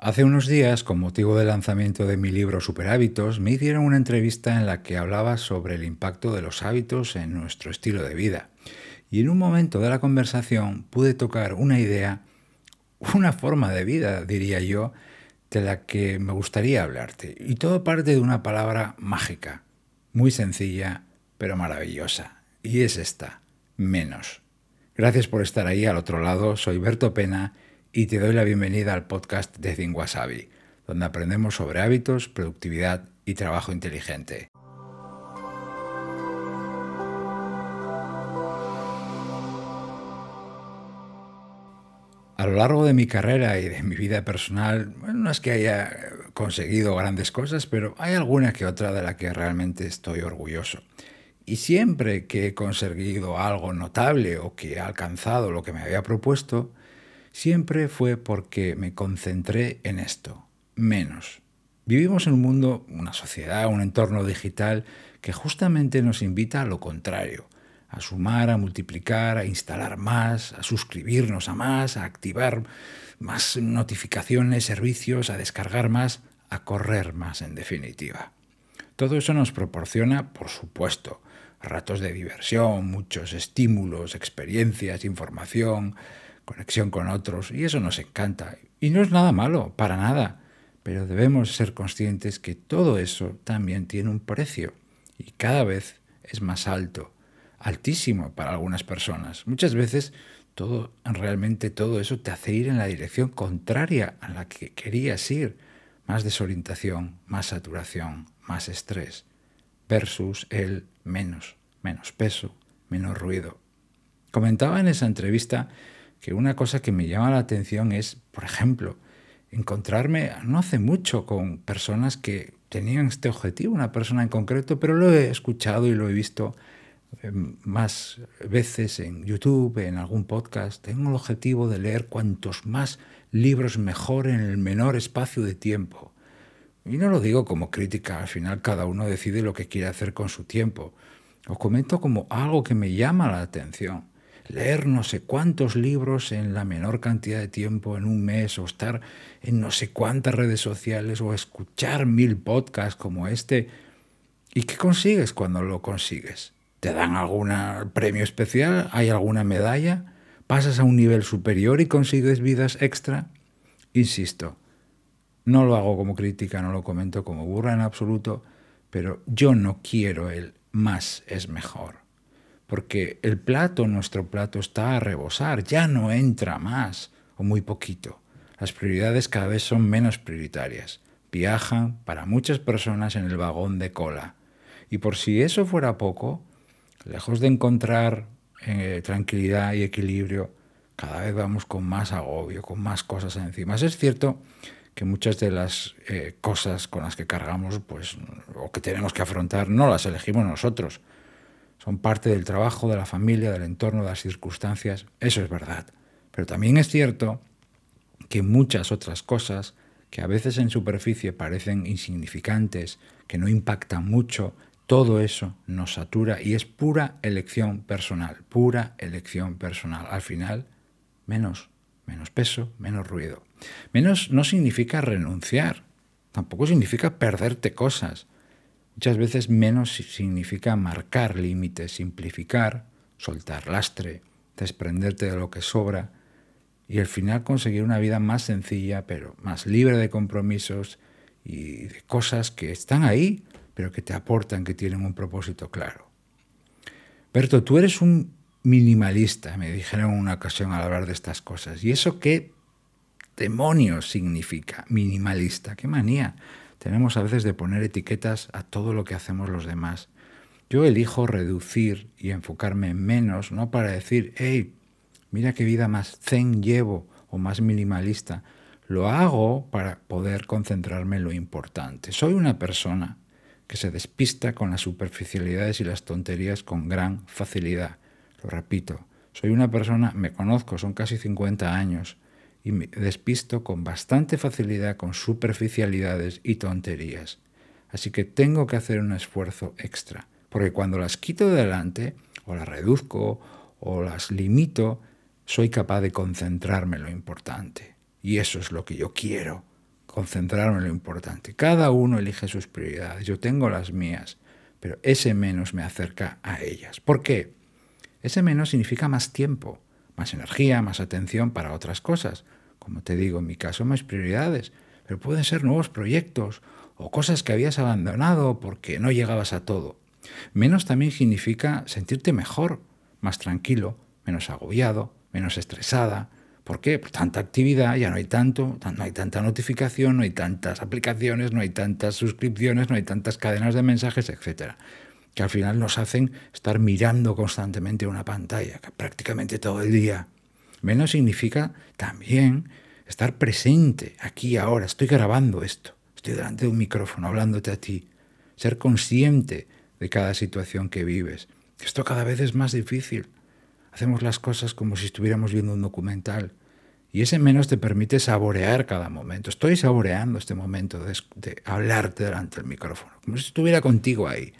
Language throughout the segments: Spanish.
Hace unos días, con motivo del lanzamiento de mi libro Superhábitos, me hicieron una entrevista en la que hablaba sobre el impacto de los hábitos en nuestro estilo de vida. Y en un momento de la conversación pude tocar una idea, una forma de vida, diría yo, de la que me gustaría hablarte. Y todo parte de una palabra mágica, muy sencilla, pero maravillosa. Y es esta, menos. Gracias por estar ahí al otro lado. Soy Berto Pena y te doy la bienvenida al podcast de Think Wasabi, donde aprendemos sobre hábitos, productividad y trabajo inteligente. A lo largo de mi carrera y de mi vida personal, no es que haya conseguido grandes cosas, pero hay alguna que otra de la que realmente estoy orgulloso. Y siempre que he conseguido algo notable o que he alcanzado lo que me había propuesto, siempre fue porque me concentré en esto, menos. Vivimos en un mundo, una sociedad, un entorno digital que justamente nos invita a lo contrario, a sumar, a multiplicar, a instalar más, a suscribirnos a más, a activar más notificaciones, servicios, a descargar más, a correr más en definitiva. Todo eso nos proporciona, por supuesto, ratos de diversión, muchos estímulos, experiencias, información, conexión con otros, y eso nos encanta. Y no es nada malo, para nada, pero debemos ser conscientes que todo eso también tiene un precio y cada vez es más alto, altísimo para algunas personas. Muchas veces todo, realmente todo eso te hace ir en la dirección contraria a la que querías ir. Más desorientación, más saturación, más estrés, versus el menos, menos peso, menos ruido. Comentaba en esa entrevista que una cosa que me llama la atención es, por ejemplo, encontrarme no hace mucho con personas que tenían este objetivo, una persona en concreto, pero lo he escuchado y lo he visto eh, más veces en YouTube, en algún podcast. Tengo el objetivo de leer cuantos más libros mejor en el menor espacio de tiempo. Y no lo digo como crítica, al final cada uno decide lo que quiere hacer con su tiempo. Os comento como algo que me llama la atención leer no sé cuántos libros en la menor cantidad de tiempo, en un mes, o estar en no sé cuántas redes sociales, o escuchar mil podcasts como este. ¿Y qué consigues cuando lo consigues? ¿Te dan algún premio especial? ¿Hay alguna medalla? ¿Pasas a un nivel superior y consigues vidas extra? Insisto, no lo hago como crítica, no lo comento como burra en absoluto, pero yo no quiero el más es mejor porque el plato, nuestro plato, está a rebosar, ya no entra más o muy poquito. Las prioridades cada vez son menos prioritarias. Viajan para muchas personas en el vagón de cola. Y por si eso fuera poco, lejos de encontrar eh, tranquilidad y equilibrio, cada vez vamos con más agobio, con más cosas encima. Es cierto que muchas de las eh, cosas con las que cargamos, pues, o que tenemos que afrontar, no las elegimos nosotros, son parte del trabajo, de la familia, del entorno, de las circunstancias, eso es verdad. Pero también es cierto que muchas otras cosas que a veces en superficie parecen insignificantes, que no impactan mucho, todo eso nos satura y es pura elección personal, pura elección personal. Al final, menos, menos peso, menos ruido. Menos no significa renunciar, tampoco significa perderte cosas. Muchas veces menos significa marcar límites, simplificar, soltar lastre, desprenderte de lo que sobra y al final conseguir una vida más sencilla, pero más libre de compromisos y de cosas que están ahí, pero que te aportan, que tienen un propósito claro. Berto, tú eres un minimalista, me dijeron una ocasión al hablar de estas cosas. ¿Y eso qué demonios significa minimalista? ¡Qué manía! Tenemos a veces de poner etiquetas a todo lo que hacemos los demás. Yo elijo reducir y enfocarme menos, no para decir, hey, mira qué vida más zen llevo o más minimalista. Lo hago para poder concentrarme en lo importante. Soy una persona que se despista con las superficialidades y las tonterías con gran facilidad. Lo repito, soy una persona, me conozco, son casi 50 años, y me despisto con bastante facilidad con superficialidades y tonterías. Así que tengo que hacer un esfuerzo extra, porque cuando las quito de delante, o las reduzco, o las limito, soy capaz de concentrarme en lo importante. Y eso es lo que yo quiero concentrarme en lo importante. Cada uno elige sus prioridades, yo tengo las mías, pero ese menos me acerca a ellas. ¿Por qué? Ese menos significa más tiempo, más energía, más atención para otras cosas. Como te digo, en mi caso, más prioridades, pero pueden ser nuevos proyectos o cosas que habías abandonado porque no llegabas a todo. Menos también significa sentirte mejor, más tranquilo, menos agobiado, menos estresada. ¿Por qué? Por tanta actividad, ya no hay tanto, no hay tanta notificación, no hay tantas aplicaciones, no hay tantas suscripciones, no hay tantas cadenas de mensajes, etcétera, que al final nos hacen estar mirando constantemente una pantalla, prácticamente todo el día. Menos significa también estar presente aquí ahora. Estoy grabando esto, estoy delante de un micrófono hablándote a ti. Ser consciente de cada situación que vives. Esto cada vez es más difícil. Hacemos las cosas como si estuviéramos viendo un documental. Y ese menos te permite saborear cada momento. Estoy saboreando este momento de, de, hablarte delante del micrófono, como si estuviera contigo ahí.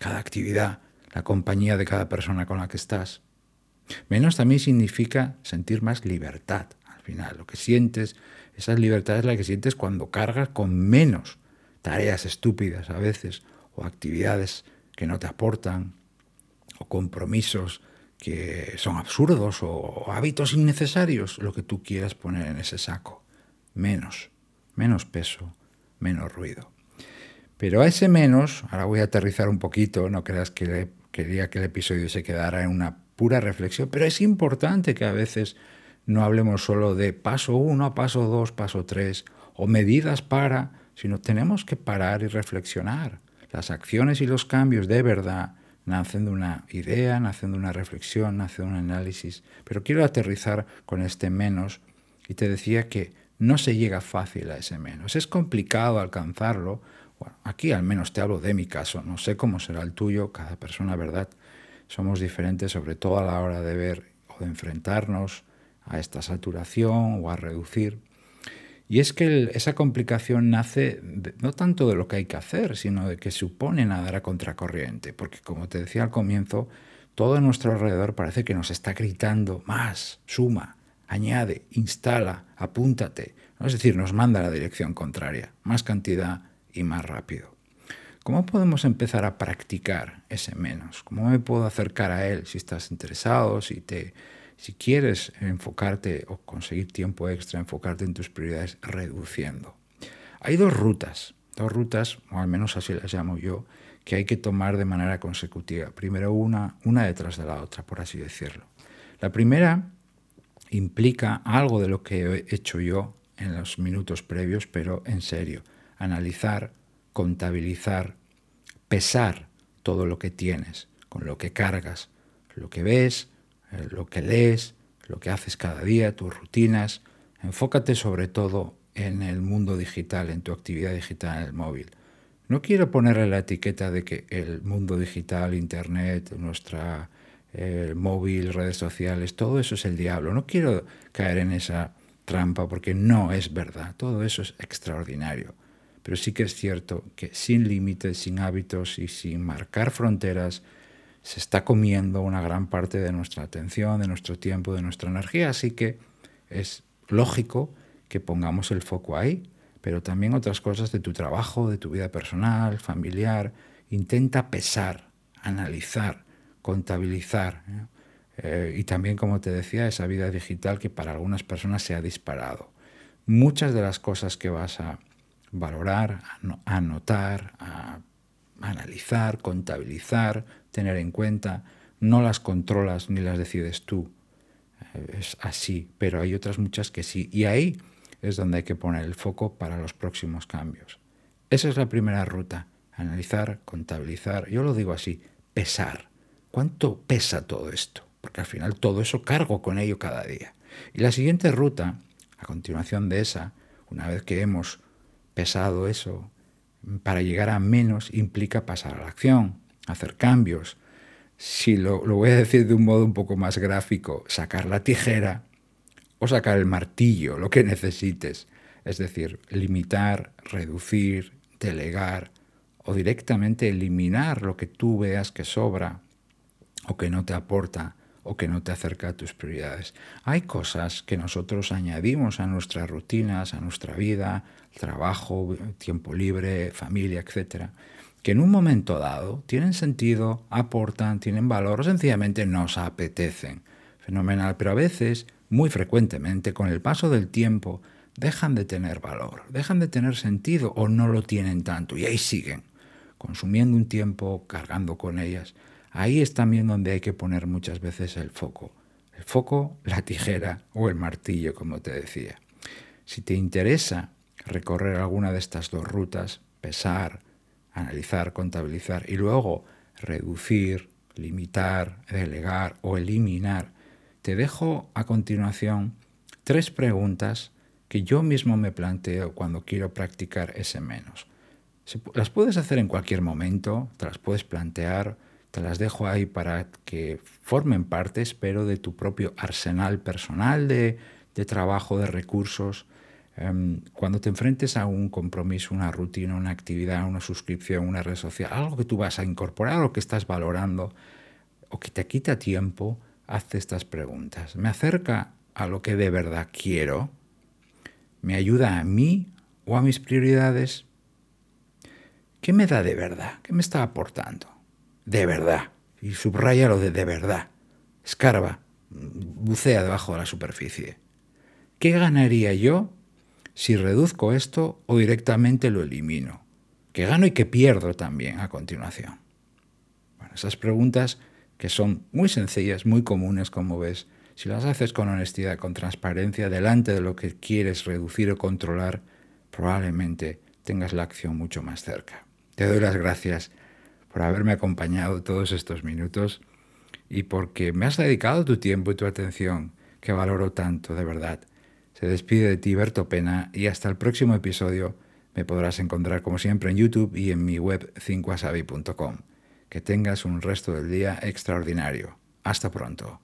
Cada actividad, la compañía de cada persona con la que estás. Menos también significa sentir más libertad. Al final, lo que sientes, esa libertad es la que sientes cuando cargas con menos tareas estúpidas a veces, o actividades que no te aportan, o compromisos que son absurdos o hábitos innecesarios, lo que tú quieras poner en ese saco. Menos, menos peso, menos ruido. Pero a ese menos, ahora voy a aterrizar un poquito, no creas que quería que el episodio se quedara en una pura reflexión, pero es importante que a veces no hablemos solo de paso uno, paso dos, paso tres, o medidas para, sino tenemos que parar y reflexionar. Las acciones y los cambios de verdad nacen de una idea, nacen de una reflexión, nacen de un análisis. Pero quiero aterrizar con este menos y te decía que no se llega fácil a ese menos. Es complicado alcanzarlo. Aquí al menos te hablo de mi caso. No sé cómo será el tuyo, cada persona, ¿verdad? Somos diferentes, sobre todo a la hora de ver o de enfrentarnos a esta saturación o a reducir. Y es que esa complicación nace no tanto de lo que hay que hacer, sino de que supone nadar a contracorriente, porque como te decía al comienzo, todo a nuestro alrededor parece que nos está gritando más, suma, añade, instala, apúntate, es decir, nos manda la dirección contraria, más cantidad y más rápido. ¿Cómo podemos empezar a practicar ese menos? ¿Cómo me puedo acercar a él si estás interesado, si te si quieres enfocarte o conseguir tiempo extra, enfocarte en tus prioridades reduciendo. Hay dos rutas, dos rutas, o al menos así las llamo yo, que hay que tomar de manera consecutiva. Primero una, una detrás de la otra, por así decirlo. La primera implica algo de lo que he hecho yo en los minutos previos, pero en serio. Analizar, contabilizar, pesar todo lo que tienes, con lo que cargas, lo que ves, eh, lo que lees, lo que haces cada día, tus rutinas. Enfócate sobre todo en el mundo digital, en tu actividad digital en el móvil. No quiero ponerle la etiqueta de que el mundo digital, Internet, nuestra eh, móvil, redes sociales, todo eso es el diablo. No quiero caer en esa trampa porque no es verdad. Todo eso es extraordinario. Pero sí que es cierto que sin límites, sin hábitos y sin marcar fronteras, se está comiendo una gran parte de nuestra atención, de nuestro tiempo, de nuestra energía, así que es lógico que pongamos el foco ahí, pero también otras cosas de tu trabajo, de tu vida personal, familiar. Intenta pesar, analizar, contabilizar. ¿eh? Eh, y también, como te decía, esa vida digital que para algunas personas se ha disparado. Muchas de las cosas que vas a valorar, anotar, a analizar, contabilizar, tener en cuenta, no las controlas ni las decides tú. Eh, es así, pero hay otras muchas que sí. Y ahí es donde hay que poner el foco para los próximos cambios. Esa es la primera ruta, analizar, contabilizar, yo lo digo así, pesar. ¿Cuánto pesa todo esto? Porque al final todo eso cargo con ello cada día. Y la siguiente ruta, a continuación de esa, una vez que hemos pesado eso, para llegar a menos implica pasar a la acción, hacer cambios. Si lo, lo, voy a decir de un modo un poco más gráfico, sacar la tijera o sacar el martillo, lo que necesites. Es decir, limitar, reducir, delegar o directamente eliminar lo que tú veas que sobra o que no te aporta o que no te acerca a tus prioridades. Hay cosas que nosotros añadimos a nuestras rutinas, a nuestra vida, trabajo, tiempo libre, familia, etcétera, que en un momento dado tienen sentido, aportan, tienen valor o sencillamente nos apetecen. Fenomenal, pero a veces, muy frecuentemente, con el paso del tiempo, dejan de tener valor, dejan de tener sentido o no lo tienen tanto y ahí siguen, consumiendo un tiempo, cargando con ellas. Ahí es también donde hay que poner muchas veces el foco. El foco, la tijera o el martillo, como te decía. Si te interesa recorrer alguna de estas dos rutas, pesar, analizar, contabilizar y luego reducir, limitar, delegar o eliminar, te dejo a continuación tres preguntas que yo mismo me planteo cuando quiero practicar ese menos. Las puedes hacer en cualquier momento, te las puedes plantear, te las dejo ahí para que formen parte, espero, de tu propio arsenal personal de, de trabajo, de recursos, Em, cuando te enfrentes a un compromiso, una rutina, una actividad, una suscripción, una red social, algo que tú vas a incorporar o que estás valorando o que te quita tiempo, hazte estas preguntas. ¿Me acerca a lo que de verdad quiero? ¿Me ayuda a mí o a mis prioridades? ¿Qué me da de verdad? ¿Qué me está aportando? De verdad. Y subraya lo de de verdad. Escarba, bucea debajo de la superficie. ¿Qué ganaría yo si reduzco esto o directamente lo elimino, que gano y que pierdo también a continuación. Esas preguntas que son muy sencillas, muy comunes, como ves, si las haces con honestidad, con transparencia, delante de lo que quieres reducir o controlar, probablemente tengas la acción mucho más cerca. Te doy las gracias por haberme acompañado todos estos minutos y porque me has dedicado tu tiempo y tu atención, que valoro tanto, de verdad. Se despide de ti Berto Pena y hasta el próximo episodio me podrás encontrar como siempre en YouTube y en mi web 5 Que tengas un resto del día extraordinario. Hasta pronto.